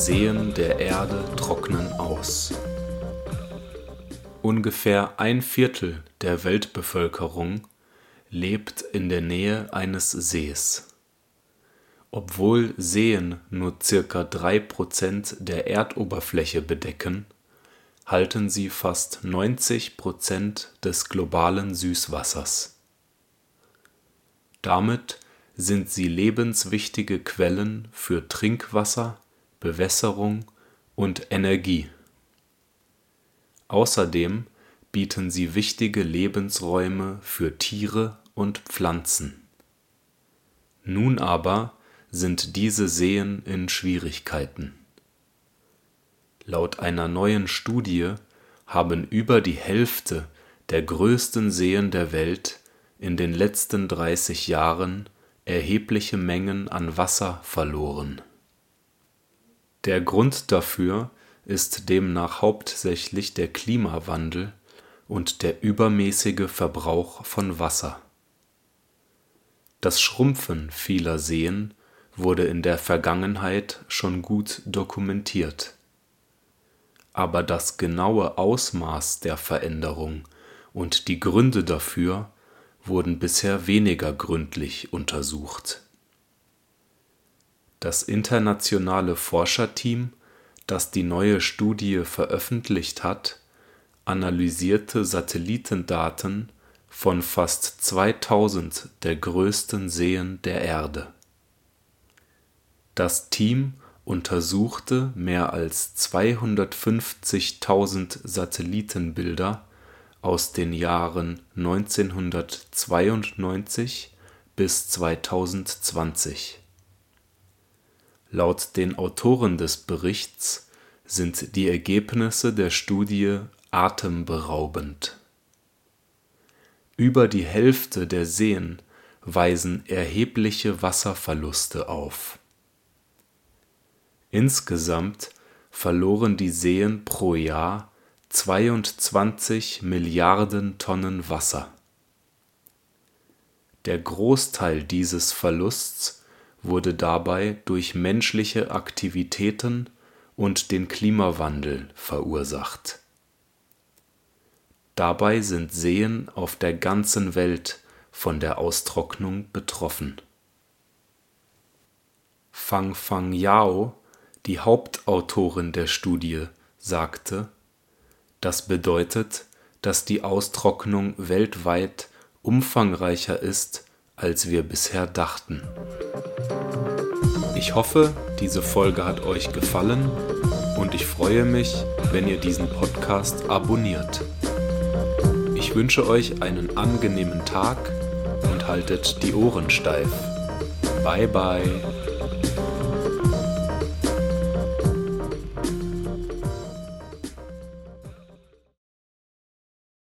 Seen der Erde trocknen aus. Ungefähr ein Viertel der Weltbevölkerung lebt in der Nähe eines Sees. Obwohl Seen nur circa 3% der Erdoberfläche bedecken, halten sie fast 90% des globalen Süßwassers. Damit sind sie lebenswichtige Quellen für Trinkwasser, Bewässerung und Energie. Außerdem bieten sie wichtige Lebensräume für Tiere und Pflanzen. Nun aber sind diese Seen in Schwierigkeiten. Laut einer neuen Studie haben über die Hälfte der größten Seen der Welt in den letzten 30 Jahren erhebliche Mengen an Wasser verloren. Der Grund dafür ist demnach hauptsächlich der Klimawandel und der übermäßige Verbrauch von Wasser. Das Schrumpfen vieler Seen wurde in der Vergangenheit schon gut dokumentiert. Aber das genaue Ausmaß der Veränderung und die Gründe dafür wurden bisher weniger gründlich untersucht. Das internationale Forscherteam, das die neue Studie veröffentlicht hat, analysierte Satellitendaten von fast 2000 der größten Seen der Erde. Das Team untersuchte mehr als 250.000 Satellitenbilder aus den Jahren 1992 bis 2020. Laut den Autoren des Berichts sind die Ergebnisse der Studie atemberaubend. Über die Hälfte der Seen weisen erhebliche Wasserverluste auf. Insgesamt verloren die Seen pro Jahr 22 Milliarden Tonnen Wasser. Der Großteil dieses Verlusts wurde dabei durch menschliche Aktivitäten und den Klimawandel verursacht. Dabei sind Seen auf der ganzen Welt von der Austrocknung betroffen. Fang Fang Yao, die Hauptautorin der Studie, sagte das bedeutet, dass die Austrocknung weltweit umfangreicher ist, als wir bisher dachten. Ich hoffe, diese Folge hat euch gefallen und ich freue mich, wenn ihr diesen Podcast abonniert. Ich wünsche euch einen angenehmen Tag und haltet die Ohren steif. Bye bye.